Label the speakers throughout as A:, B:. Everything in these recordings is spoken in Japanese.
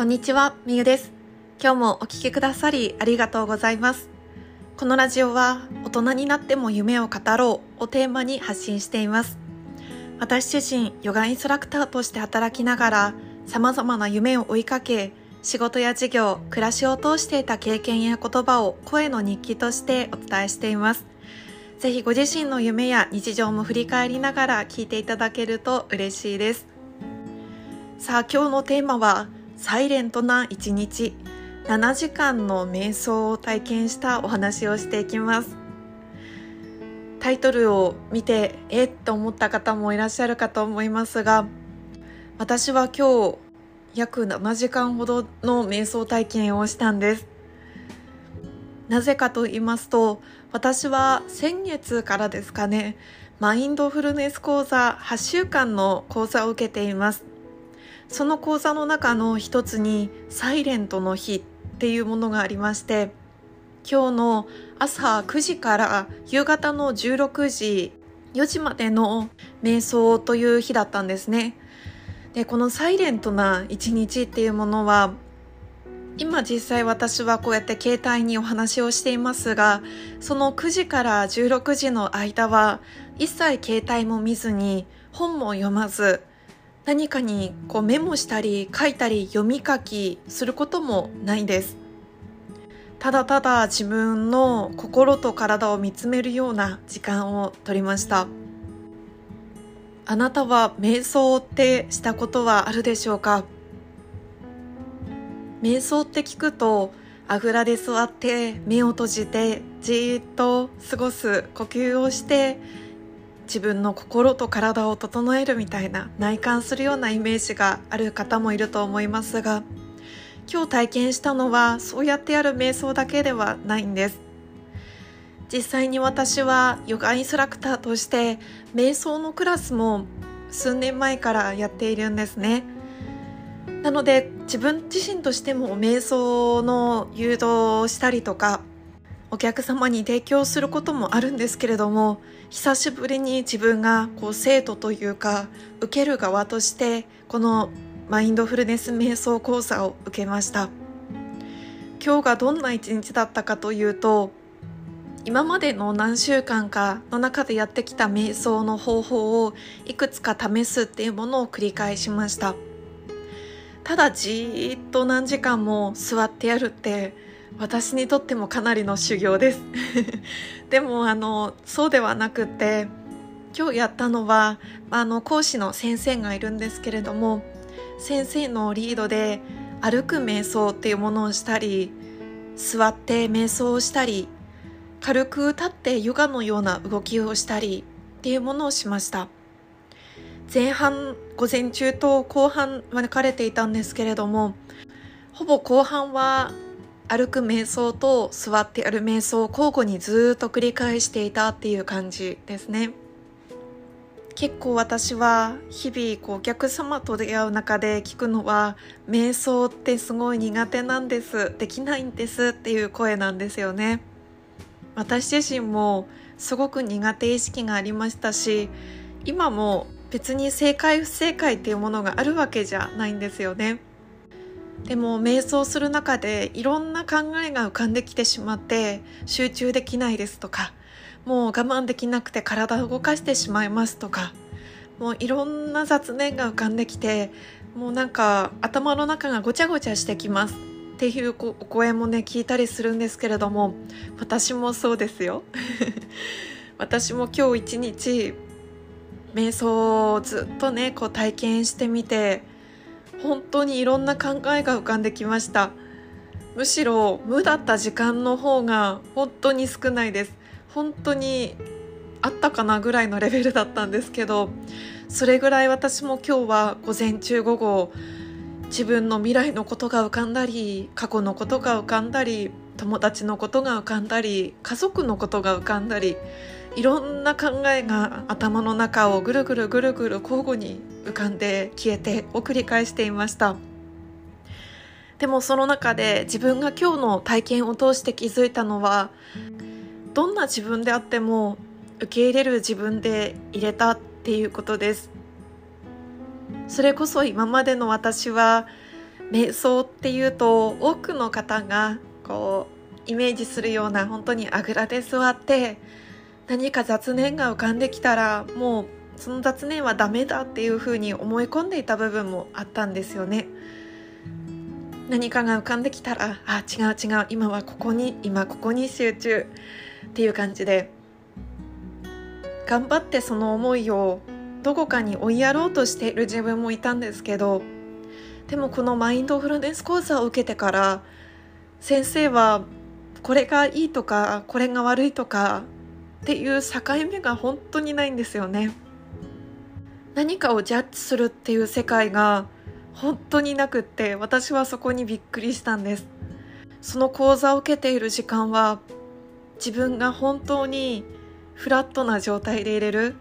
A: こんにちは、みゆです。今日もお聴きくださりありがとうございます。このラジオは大人になっても夢を語ろうをテーマに発信しています。私自身、ヨガインストラクターとして働きながら様々な夢を追いかけ、仕事や事業、暮らしを通していた経験や言葉を声の日記としてお伝えしています。ぜひご自身の夢や日常も振り返りながら聞いていただけると嬉しいです。さあ今日のテーマはサイレントな一日。7時間の瞑想を体験したお話をしていきます。タイトルを見てえっ？と思った方もいらっしゃるかと思いますが私は今日約7時間ほどの瞑想体験をしたんです。なぜかと言いますと私は先月からですかねマインドフルネス講座8週間の講座を受けています。その講座の中の一つにサイレントの日っていうものがありまして今日の朝9時から夕方の16時4時までの瞑想という日だったんですね。でこのサイレントな一日っていうものは今実際私はこうやって携帯にお話をしていますがその9時から16時の間は一切携帯も見ずに本も読まず何かにこうメモしたり書いたり読み書きすることもないです。ただただ自分の心と体を見つめるような時間を取りました。あなたは瞑想ってしたことはあるでしょうか？瞑想って聞くとあぐらで座って目を閉じてじーっと過ごす呼吸をして自分の心と体を整えるみたいな内観するようなイメージがある方もいると思いますが今日体験したのはそうやってやる瞑想だけではないんです。実際に私はヨガインストラクターとして瞑想のクラスも数年前からやっているんですね。なので自分自身としても瞑想の誘導をしたりとかお客様に提供することもあるんですけれども久しぶりに自分がこう生徒というか受ける側としてこのマインドフルネス瞑想講座を受けました。今日がどんな一日だったかというと今までの何週間かの中でやってきた瞑想の方法をいくつか試すっていうものを繰り返しました。ただじーっと何時間も座ってやるって私にとってもかなりの修行です。でもあのそうではなくて今日やったのはあの講師の先生がいるんですけれども先生のリードで歩く瞑想っていうものをしたり座って瞑想をしたり軽く立ってヨガのような動きをしたりっていうものをしました。前半午前中と後半分かれていたんですけれどもほぼ後半は歩く瞑想と座ってやる瞑想を交互にずっと繰り返していたっていう感じですね。結構私は日々こうお客様と出会う中で聞くのは瞑想ってすごい苦手なんです。できないんですっていう声なんですよね。私自身もすごく苦手意識がありましたし今も別に正解不正解っていうものがあるわけじゃないんですよね。でも瞑想する中でいろんな考えが浮かんできてしまって集中できないですとかもう我慢できなくて体を動かしてしまいますとかもういろんな雑念が浮かんできてもうなんか頭の中がごちゃごちゃしてきますっていうお声もね聞いたりするんですけれども私もそうですよ。私も今日一日瞑想をずっとねこう体験してみて本当にいろんな考えが浮かんできました。むしろ無だった時間の方が本当に少ないです。本当にあったかなぐらいのレベルだったんですけどそれぐらい私も今日は午前中午後自分の未来のことが浮かんだり過去のことが浮かんだり友達のことが浮かんだり家族のことが浮かんだりいろんな考えが頭の中をぐるぐるぐるぐる交互に浮かんで消えてを繰り返していました。でもその中で自分が今日の体験を通して気づいたのはどんな自分であっても受け入れる自分で入れたっていうことです。それこそ今までの私は瞑想っていうと多くの方がこうイメージするような本当にあぐらで座って何か雑念が浮かんできたらもうその雑念はダメだっていうふうに思い込んでいた部分もあったんですよね。何かが浮かんできたらあ違う違う今はここに今ここに集中っていう感じで頑張ってその思いをどこかに追いやろうとしている自分もいたんですけどでもこのマインドフルネス講座を受けてから先生はこれがいいとかこれが悪いとかっていう境目が本当にないんですよね何かをジャッジするっていう世界が本当になくって私はそこにびっくりしたんです。その講座を受けている時間は自分が本当にフラットな状態でいれる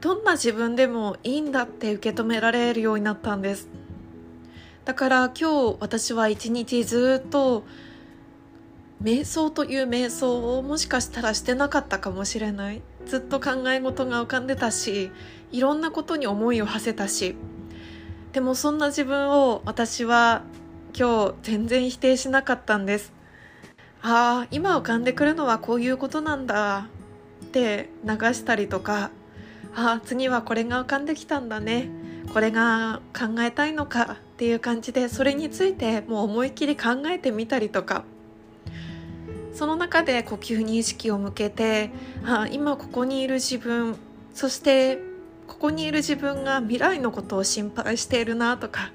A: どんな自分でもいいんだって受け止められるようになったんです。だから今日私は一日ずっと瞑想という瞑想をもしかしたらしてなかったかもしれない。ずっと考え事が浮かんでたしいろんなことに思いを馳せたしでもそんな自分を私は今日全然否定しなかったんですああ今浮かんでくるのはこういうことなんだって流したりとかああ次はこれが浮かんできたんだね。これが考えたいのかっていう感じでそれについてもう思いっきり考えてみたりとかその中で呼吸に意識を向けてあ今ここにいる自分そしてここにいる自分が未来のことを心配しているなとか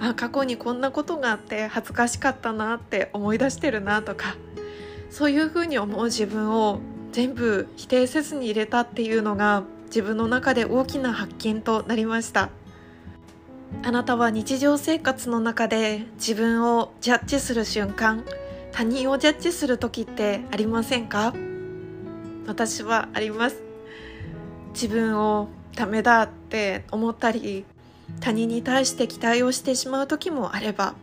A: あ過去にこんなことがあって恥ずかしかったなって思い出してるなとかそういうふうに思う自分を全部否定せずに入れたっていうのが自分の中で大きな発見となりました。あなたは日常生活の中で自分をジャッジする瞬間他人をジャッジする時ってありませんか？私はあります。自分をダメだって思ったり他人に対して期待をしてしまう時もあれば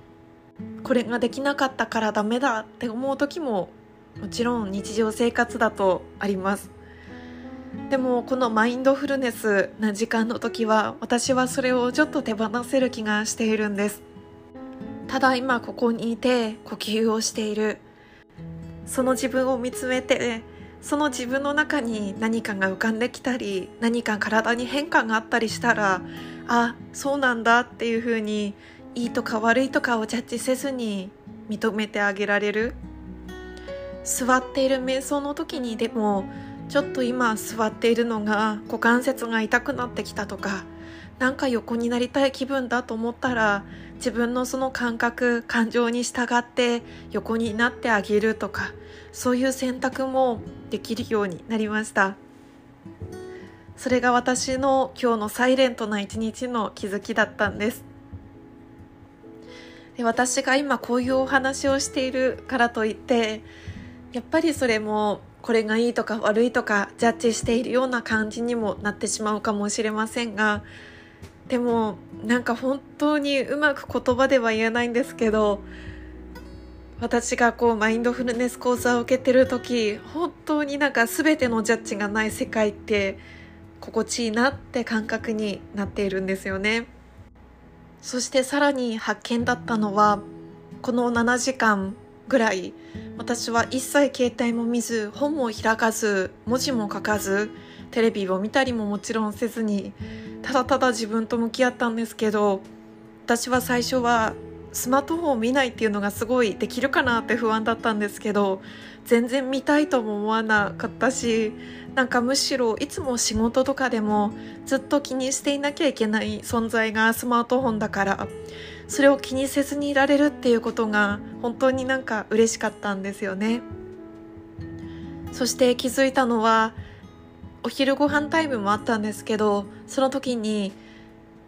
A: これができなかったからダメだって思う時ももちろん日常生活だとあります。でもこのマインドフルネスな時間の時は私はそれをちょっと手放せる気がしているんです。ただ今ここにいて呼吸をしている。その自分を見つめてその自分の中に何かが浮かんできたり何か体に変化があったりしたらあそうなんだっていうふうにいいとか悪いとかをジャッジせずに認めてあげられる。座っている瞑想の時にでもちょっと今座っているのが股関節が痛くなってきたとかなんか横になりたい気分だと思ったら自分のその感覚感情に従って横になってあげるとかそういう選択もできるようになりました。それが私の今日のサイレントな一日の気づきだったんです。で私が今こういうお話をしているからといってやっぱりそれもこれがいいとか悪いとかジャッジしているような感じにもなってしまうかもしれませんがでもなんか本当にうまく言葉では言えないんですけど私がこうマインドフルネス講座を受けてる時本当になんか全てのジャッジがない世界って心地いいなって感覚になっているんですよね。そしてさらに発見だったのはこの7時間ぐらい私は一切携帯も見ず本も開かず文字も書かずテレビを見たりももちろんせずにただただ自分と向き合ったんですけど私は最初はスマートフォンを見ないっていうのがすごいできるかなって不安だったんですけど全然見たいとも思わなかったしなんかむしろいつも仕事とかでもずっと気にしていなきゃいけない存在がスマートフォンだからそれを気にせずにいられるっていうことが本当になんか嬉しかったんですよね。そして気づいたのはお昼ご飯タイムもあったんですけどその時に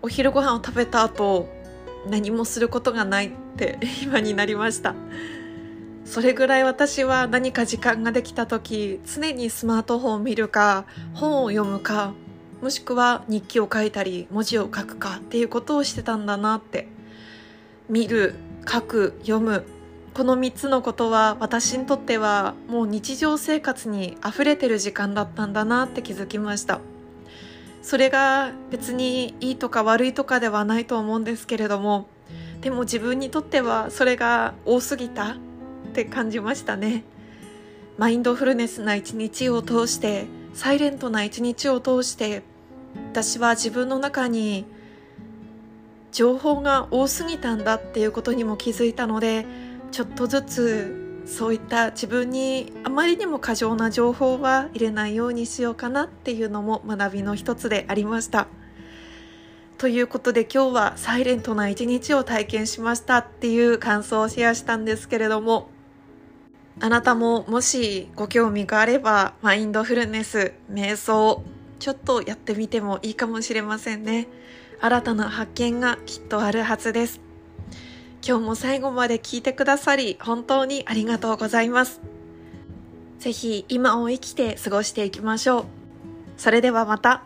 A: お昼ご飯を食べた後何もすることがないって 今になりました。それぐらい私は何か時間ができた時常にスマートフォンを見るか本を読むかもしくは日記を書いたり文字を書くかっていうことをしてたんだなって。見る書く読むこの3つのことは私にとってはもう日常生活に溢れてる時間だったんだなって気づきました。それが別にいいとか悪いとかではないと思うんですけれどもでも自分にとってはそれが多すぎたって感じましたね。マインドフルネスな一日を通してサイレントな一日を通して私は自分の中に情報が多すぎたんだっていうことにも気づいたのでちょっとずつそういった自分にあまりにも過剰な情報は入れないようにしようかなっていうのも学びの一つでありました。ということで今日はサイレントな一日を体験しましたっていう感想をシェアしたんですけれどもあなたももしご興味があればマインドフルネス瞑想ちょっとやってみてもいいかもしれませんね新たな発見がきっとあるはずです今日も最後まで聞いてくださり本当にありがとうございますぜひ今を生きて過ごしていきましょうそれではまた。